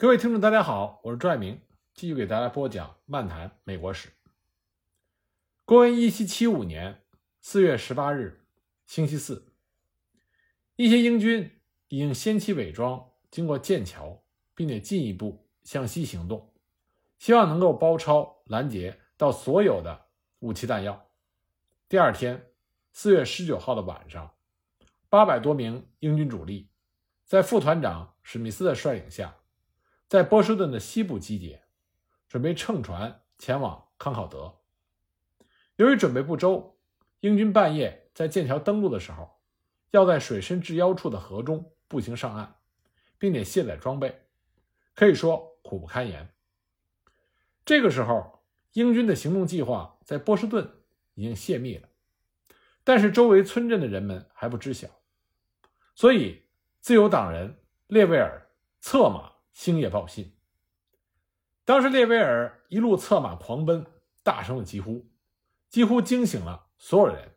各位听众，大家好，我是朱爱明，继续给大家播讲《漫谈美国史》。公元一七七五年四月十八日，星期四，一些英军已经先期伪装，经过剑桥，并且进一步向西行动，希望能够包抄拦截到所有的武器弹药。第二天，四月十九号的晚上，八百多名英军主力在副团长史密斯的率领下。在波士顿的西部集结，准备乘船前往康考德。由于准备不周，英军半夜在剑桥登陆的时候，要在水深至腰处的河中步行上岸，并且卸载装备，可以说苦不堪言。这个时候，英军的行动计划在波士顿已经泄密了，但是周围村镇的人们还不知晓，所以自由党人列维尔策马。星夜报信。当时列维尔一路策马狂奔，大声的疾呼，几乎惊醒了所有人，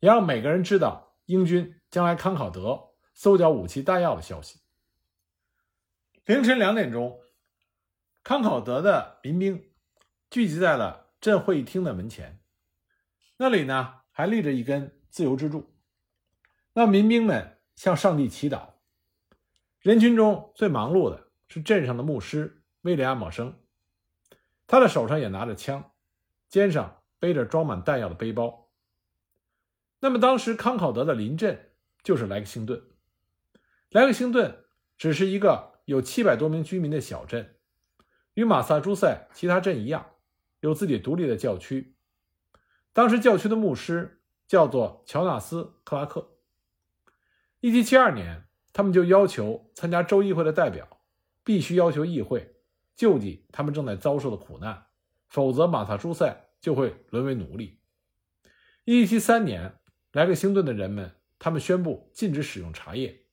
也让每个人知道英军将来康考德搜缴武器弹药的消息。凌晨两点钟，康考德的民兵聚集在了镇会议厅的门前，那里呢还立着一根自由之柱。那民兵们向上帝祈祷。人群中最忙碌的。是镇上的牧师威廉·阿默生，他的手上也拿着枪，肩上背着装满弹药的背包。那么，当时康考德的邻镇就是莱克星顿。莱克星顿只是一个有七百多名居民的小镇，与马萨诸塞其他镇一样，有自己独立的教区。当时教区的牧师叫做乔纳斯·克拉克。1772年，他们就要求参加州议会的代表。必须要求议会救济他们正在遭受的苦难，否则马萨诸塞就会沦为奴隶。一七三年，莱克星顿的人们他们宣布禁止使用茶叶。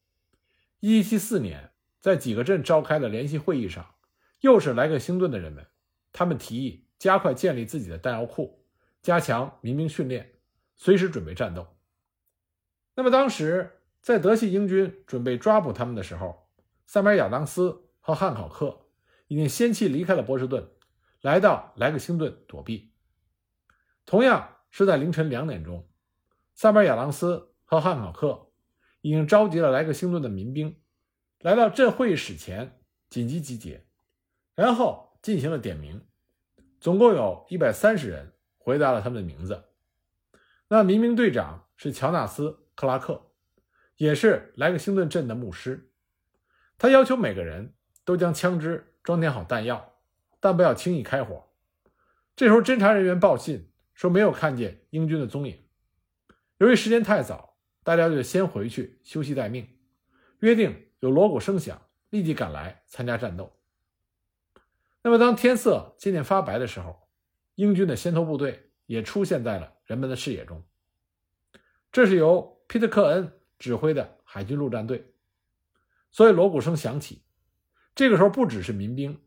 一七四年，在几个镇召开的联席会议上，又是莱克星顿的人们，他们提议加快建立自己的弹药库，加强民兵训练，随时准备战斗。那么，当时在德系英军准备抓捕他们的时候，塞缪尔·亚当斯。和汉考克已经先期离开了波士顿，来到莱克星顿躲避。同样是在凌晨两点钟，萨尔亚朗斯和汉考克已经召集了莱克星顿的民兵，来到镇会议室前紧急集结，然后进行了点名。总共有一百三十人回答了他们的名字。那民兵队长是乔纳斯·克拉克，也是莱克星顿镇的牧师。他要求每个人。都将枪支装填好弹药，但不要轻易开火。这时候，侦查人员报信说没有看见英军的踪影。由于时间太早，大家就先回去休息待命，约定有锣鼓声响立即赶来参加战斗。那么，当天色渐渐发白的时候，英军的先头部队也出现在了人们的视野中。这是由皮特克恩指挥的海军陆战队。所以，锣鼓声响起。这个时候，不只是民兵，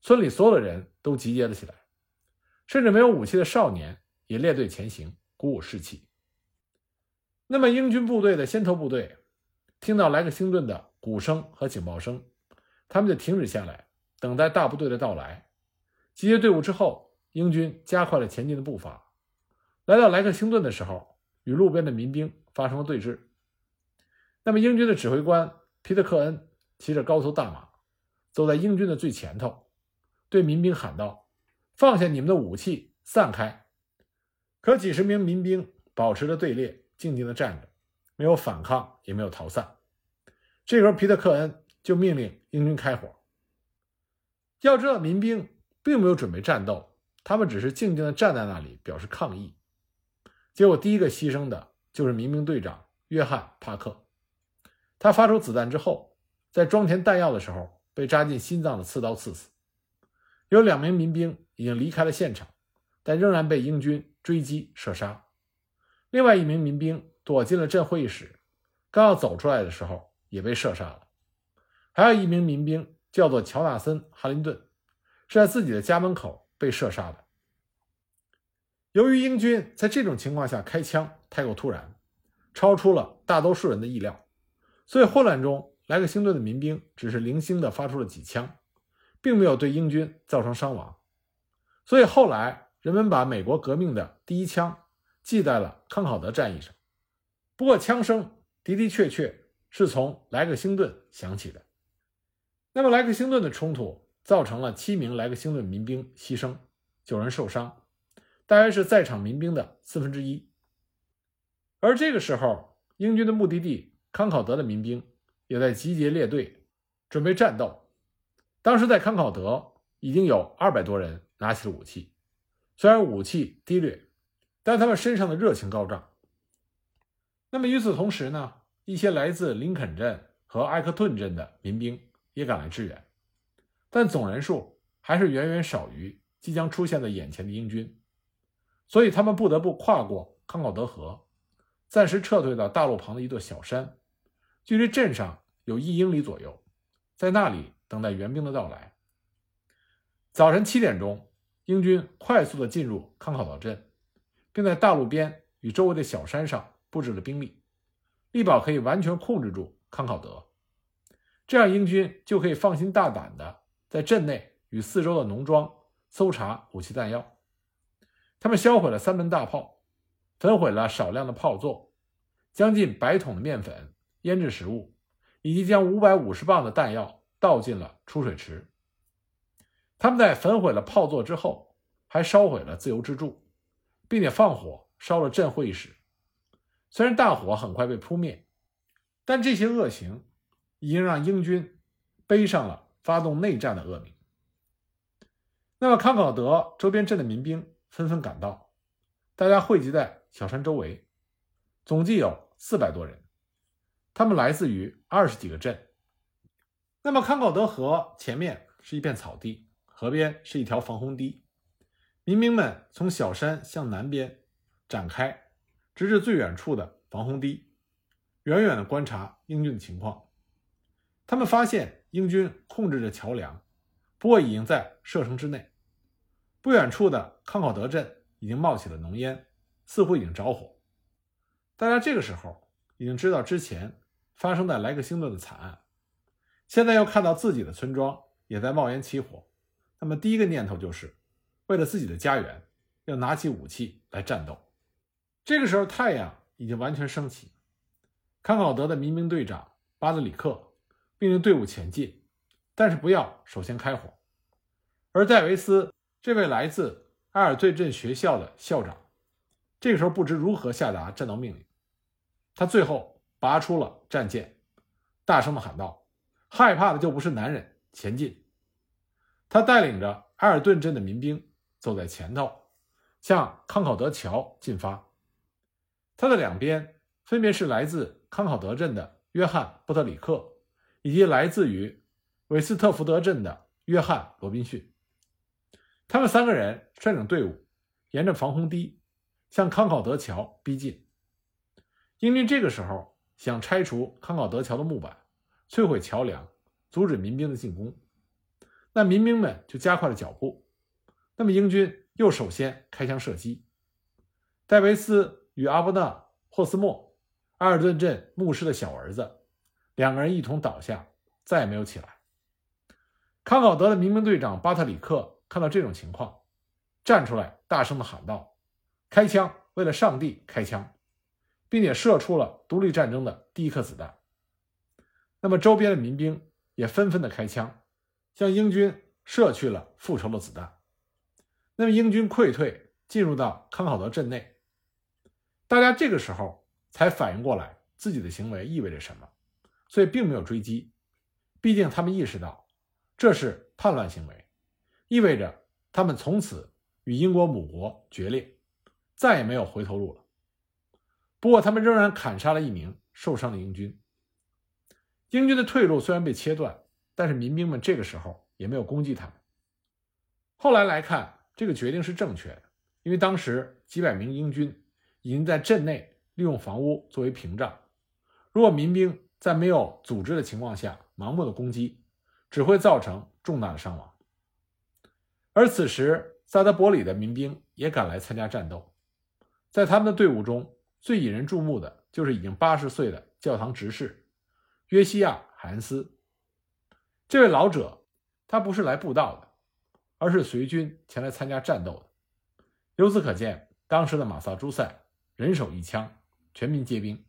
村里所有的人都集结了起来，甚至没有武器的少年也列队前行，鼓舞士气。那么，英军部队的先头部队听到莱克星顿的鼓声和警报声，他们就停止下来，等待大部队的到来。集结队伍之后，英军加快了前进的步伐。来到莱克星顿的时候，与路边的民兵发生了对峙。那么，英军的指挥官皮特克恩骑着高头大马。走在英军的最前头，对民兵喊道：“放下你们的武器，散开！”可几十名民兵保持着队列，静静地站着，没有反抗，也没有逃散。这时候，皮特克恩就命令英军开火。要知道，民兵并没有准备战斗，他们只是静静地站在那里表示抗议。结果，第一个牺牲的就是民兵队长约翰·帕克。他发出子弹之后，在装填弹药的时候。被扎进心脏的刺刀刺死，有两名民兵已经离开了现场，但仍然被英军追击射杀。另外一名民兵躲进了镇会议室，刚要走出来的时候也被射杀了。还有一名民兵叫做乔纳森·哈林顿，是在自己的家门口被射杀的。由于英军在这种情况下开枪太过突然，超出了大多数人的意料，所以混乱中。莱克星顿的民兵只是零星地发出了几枪，并没有对英军造成伤亡，所以后来人们把美国革命的第一枪记在了康考德战役上。不过，枪声的的确确是从莱克星顿响起的。那么，莱克星顿的冲突造成了七名莱克星顿民兵牺牲，九人受伤，大约是在场民兵的四分之一。而这个时候，英军的目的地康考德的民兵也在集结列队，准备战斗。当时在康考德已经有二百多人拿起了武器，虽然武器低劣，但他们身上的热情高涨。那么与此同时呢，一些来自林肯镇和埃克顿镇的民兵也赶来支援，但总人数还是远远少于即将出现在眼前的英军，所以他们不得不跨过康考德河，暂时撤退到大路旁的一座小山，距离镇上有一英里左右，在那里等待援兵的到来。早晨七点钟，英军快速地进入康考德镇，并在大路边与周围的小山上。布置了兵力，力保可以完全控制住康考德，这样英军就可以放心大胆地在镇内与四周的农庄搜查武器弹药。他们销毁了三门大炮，焚毁了少量的炮座，将近百桶的面粉、腌制食物，以及将五百五十磅的弹药倒进了出水池。他们在焚毁了炮座之后，还烧毁了自由之柱，并且放火烧了镇会议室。虽然大火很快被扑灭，但这些恶行已经让英军背上了发动内战的恶名。那么康考德周边镇的民兵纷纷赶到，大家汇集在小山周围，总计有四百多人，他们来自于二十几个镇。那么康考德河前面是一片草地，河边是一条防洪堤，民兵们从小山向南边展开。直至最远处的防洪堤，远远地观察英军的情况。他们发现英军控制着桥梁，不过已经在射程之内。不远处的康考德镇已经冒起了浓烟，似乎已经着火。大家这个时候已经知道之前发生在莱克星顿的惨案，现在又看到自己的村庄也在冒烟起火，那么第一个念头就是为了自己的家园，要拿起武器来战斗。这个时候，太阳已经完全升起。康考德的民兵队长巴德里克命令队伍前进，但是不要首先开火。而戴维斯这位来自埃尔顿镇学校的校长，这个时候不知如何下达战斗命令。他最后拔出了战剑，大声的喊道：“害怕的就不是男人，前进！”他带领着埃尔顿镇的民兵走在前头，向康考德桥进发。他的两边分别是来自康考德镇的约翰·布特里克，以及来自于韦斯特福德镇的约翰·罗宾逊。他们三个人率领队伍，沿着防洪堤向康考德桥逼近。英军这个时候想拆除康考德桥的木板，摧毁桥梁，阻止民兵的进攻。那民兵们就加快了脚步。那么英军又首先开枪射击，戴维斯。与阿布纳·霍斯莫，埃尔顿镇牧师的小儿子，两个人一同倒下，再也没有起来。康考德的民兵队长巴特里克看到这种情况，站出来大声的喊道：“开枪！为了上帝，开枪！”并且射出了独立战争的第一颗子弹。那么周边的民兵也纷纷的开枪，向英军射去了复仇的子弹。那么英军溃退，进入到康考德镇内。大家这个时候才反应过来自己的行为意味着什么，所以并没有追击。毕竟他们意识到这是叛乱行为，意味着他们从此与英国母国决裂，再也没有回头路了。不过，他们仍然砍杀了一名受伤的英军。英军的退路虽然被切断，但是民兵们这个时候也没有攻击他们。后来来看，这个决定是正确的，因为当时几百名英军。已经在镇内利用房屋作为屏障。如果民兵在没有组织的情况下盲目的攻击，只会造成重大的伤亡。而此时，萨德伯里的民兵也赶来参加战斗。在他们的队伍中最引人注目的就是已经八十岁的教堂执事约西亚·海恩斯。这位老者他不是来布道的，而是随军前来参加战斗的。由此可见，当时的马萨诸塞人手一枪，全民皆兵。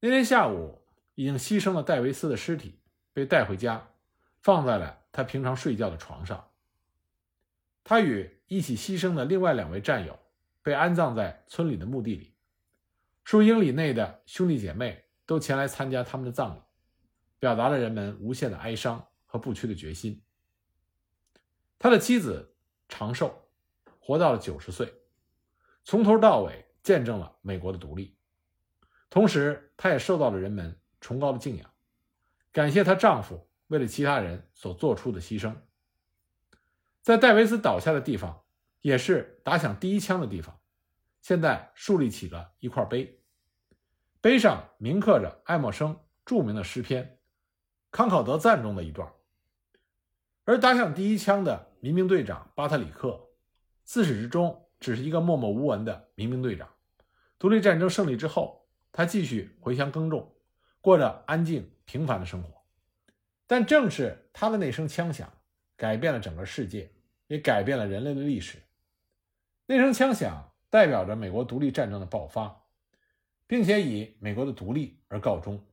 那天下午，已经牺牲了戴维斯的尸体被带回家，放在了他平常睡觉的床上。他与一起牺牲的另外两位战友被安葬在村里的墓地里，数英里内的兄弟姐妹都前来参加他们的葬礼，表达了人们无限的哀伤和不屈的决心。他的妻子长寿，活到了九十岁，从头到尾见证了美国的独立，同时她也受到了人们崇高的敬仰，感谢她丈夫为了其他人所做出的牺牲。在戴维斯倒下的地方，也是打响第一枪的地方。现在树立起了一块碑，碑上铭刻着爱默生著名的诗篇《康考德赞》中的一段。而打响第一枪的民兵队长巴特里克，自始至终只是一个默默无闻的民兵队长。独立战争胜利之后，他继续回乡耕种，过着安静平凡的生活。但正是他的那声枪响，改变了整个世界。也改变了人类的历史。那声枪响代表着美国独立战争的爆发，并且以美国的独立而告终。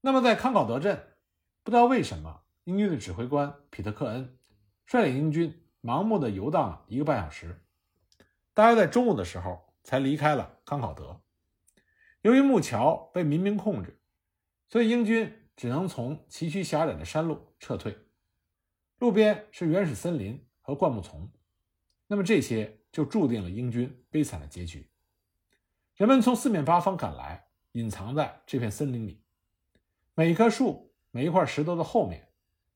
那么，在康考德镇，不知道为什么，英军的指挥官皮特克恩率领英军盲目的游荡了一个半小时，大约在中午的时候才离开了康考德。由于木桥被民兵控制，所以英军只能从崎岖狭窄的山路撤退。路边是原始森林和灌木丛，那么这些就注定了英军悲惨的结局。人们从四面八方赶来，隐藏在这片森林里。每一棵树、每一块石头的后面，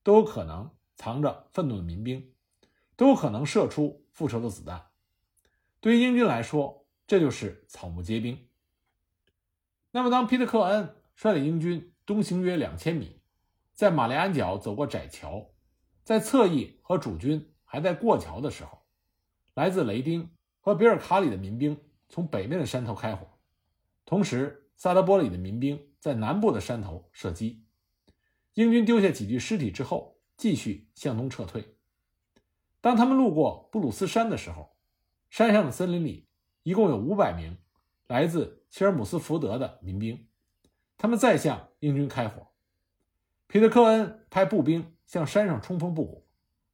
都有可能藏着愤怒的民兵，都有可能射出复仇的子弹。对于英军来说，这就是草木皆兵。那么，当皮特克恩率领英军东行约两千米，在马里安角走过窄桥。在侧翼和主军还在过桥的时候，来自雷丁和比尔卡里的民兵从北面的山头开火，同时萨德波里的民兵在南部的山头射击。英军丢下几具尸体之后，继续向东撤退。当他们路过布鲁斯山的时候，山上的森林里一共有五百名来自切尔姆斯福德的民兵，他们再向英军开火。皮特科恩派步兵。向山上冲锋不果，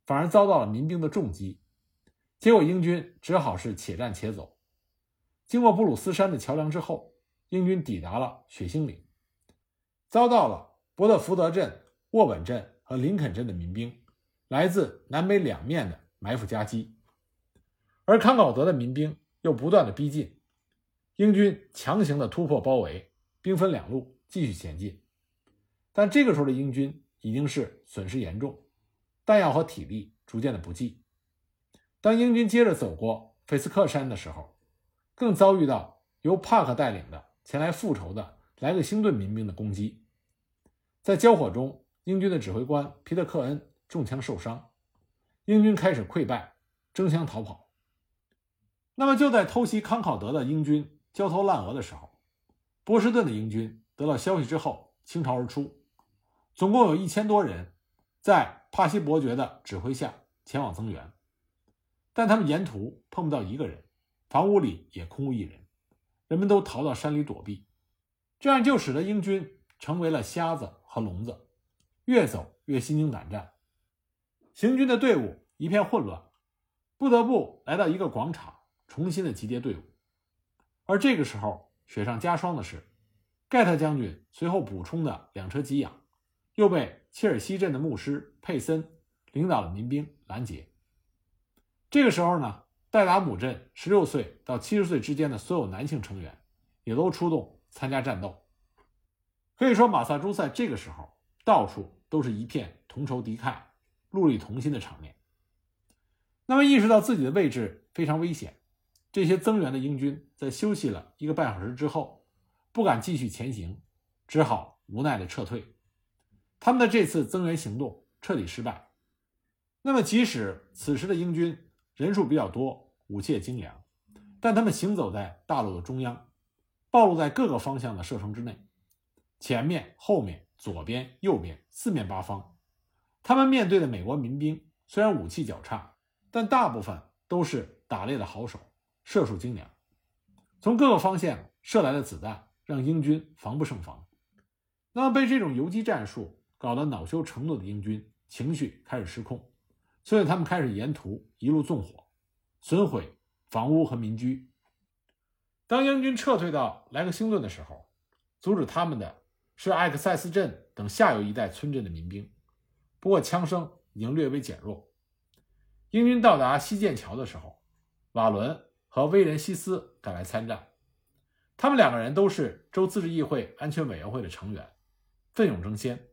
反而遭到了民兵的重击，结果英军只好是且战且走。经过布鲁斯山的桥梁之后，英军抵达了血腥岭，遭到了伯特福德镇、沃本镇和林肯镇的民兵来自南北两面的埋伏夹击，而康考德的民兵又不断的逼近，英军强行的突破包围，兵分两路继续前进，但这个时候的英军。已经是损失严重，弹药和体力逐渐的不济。当英军接着走过菲斯克山的时候，更遭遇到由帕克带领的前来复仇的莱克星顿民兵的攻击。在交火中，英军的指挥官皮特克恩中枪受伤，英军开始溃败，争相逃跑。那么就在偷袭康考德的英军焦头烂额的时候，波士顿的英军得到消息之后倾巢而出。总共有一千多人，在帕西伯爵的指挥下前往增援，但他们沿途碰不到一个人，房屋里也空无一人，人们都逃到山里躲避，这样就使得英军成为了瞎子和聋子，越走越心惊胆战，行军的队伍一片混乱，不得不来到一个广场重新的集结队伍，而这个时候雪上加霜的是，盖特将军随后补充的两车给养。又被切尔西镇的牧师佩森领导的民兵拦截。这个时候呢，戴达姆镇十六岁到七十岁之间的所有男性成员也都出动参加战斗。可以说，马萨诸塞这个时候到处都是一片同仇敌忾、戮力同心的场面。那么，意识到自己的位置非常危险，这些增援的英军在休息了一个半小时之后，不敢继续前行，只好无奈的撤退。他们的这次增援行动彻底失败。那么，即使此时的英军人数比较多，武器也精良，但他们行走在大陆的中央，暴露在各个方向的射程之内，前面、后面、左边、右边四面八方，他们面对的美国民兵虽然武器较差，但大部分都是打猎的好手，射术精良。从各个方向射来的子弹让英军防不胜防。那么被这种游击战术搞得恼羞成怒的英军情绪开始失控，所以他们开始沿途一路纵火，损毁房屋和民居。当英军撤退到莱克星顿的时候，阻止他们的是艾克塞斯镇等下游一带村镇的民兵。不过枪声已经略微减弱。英军到达西剑桥的时候，瓦伦和威廉西斯赶来参战。他们两个人都是州自治议会安全委员会的成员，奋勇争先，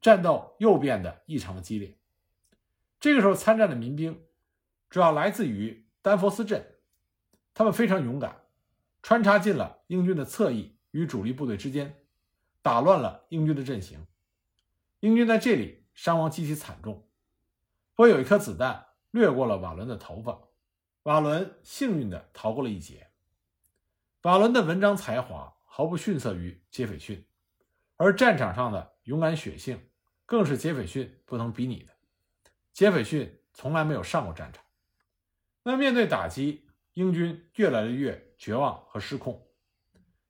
战斗又变得异常的激烈。这个时候参战的民兵主要来自于丹佛斯镇，他们非常勇敢。穿插进了英军的侧翼与主力部队之间，打乱了英军的阵型。英军在这里伤亡极其惨重。不过有一颗子弹掠过了瓦伦的头发，瓦伦幸运地逃过了一劫。瓦伦的文章才华毫不逊色于杰斐逊，而战场上的勇敢血性更是杰斐逊不能比拟的。杰斐逊从来没有上过战场。那面对打击，英军越来越……绝望和失控，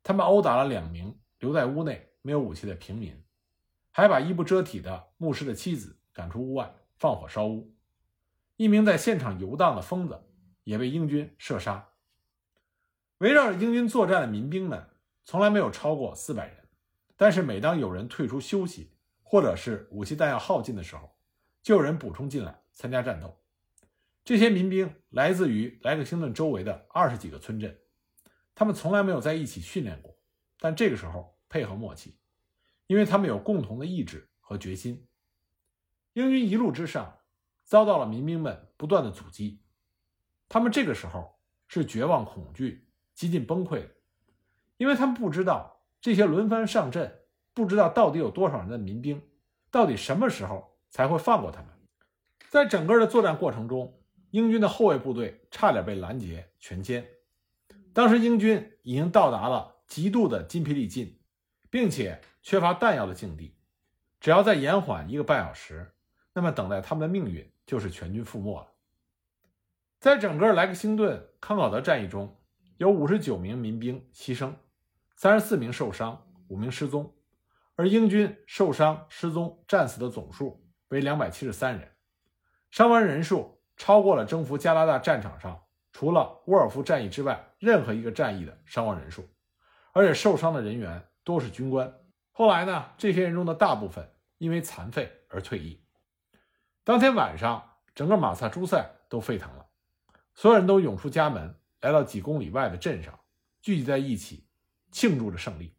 他们殴打了两名留在屋内没有武器的平民，还把衣不遮体的牧师的妻子赶出屋外，放火烧屋。一名在现场游荡的疯子也被英军射杀。围绕着英军作战的民兵们从来没有超过四百人，但是每当有人退出休息，或者是武器弹药耗尽的时候，就有人补充进来参加战斗。这些民兵来自于莱克星顿周围的二十几个村镇。他们从来没有在一起训练过，但这个时候配合默契，因为他们有共同的意志和决心。英军一路之上遭到了民兵们不断的阻击，他们这个时候是绝望、恐惧、几近崩溃的，因为他们不知道这些轮番上阵，不知道到底有多少人的民兵，到底什么时候才会放过他们。在整个的作战过程中，英军的后卫部队差点被拦截全歼。当时英军已经到达了极度的筋疲力尽，并且缺乏弹药的境地。只要再延缓一个半小时，那么等待他们的命运就是全军覆没了。在整个莱克星顿康考德战役中，有五十九名民兵牺牲，三十四名受伤，五名失踪，而英军受伤、失踪、战死的总数为两百七十三人，伤亡人数超过了征服加拿大战场上。除了沃尔夫战役之外，任何一个战役的伤亡人数，而且受伤的人员多是军官。后来呢，这些人中的大部分因为残废而退役。当天晚上，整个马萨诸塞都沸腾了，所有人都涌出家门，来到几公里外的镇上，聚集在一起，庆祝着胜利。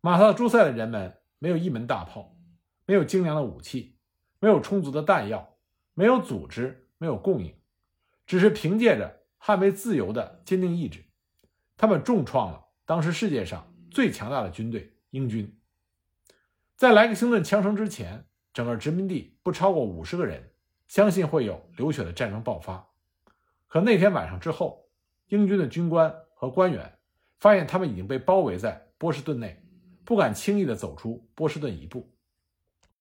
马萨诸塞的人们没有一门大炮，没有精良的武器，没有充足的弹药，没有组织，没有供应。只是凭借着捍卫自由的坚定意志，他们重创了当时世界上最强大的军队——英军。在莱克星顿枪声之前，整个殖民地不超过五十个人相信会有流血的战争爆发。可那天晚上之后，英军的军官和官员发现他们已经被包围在波士顿内，不敢轻易地走出波士顿一步。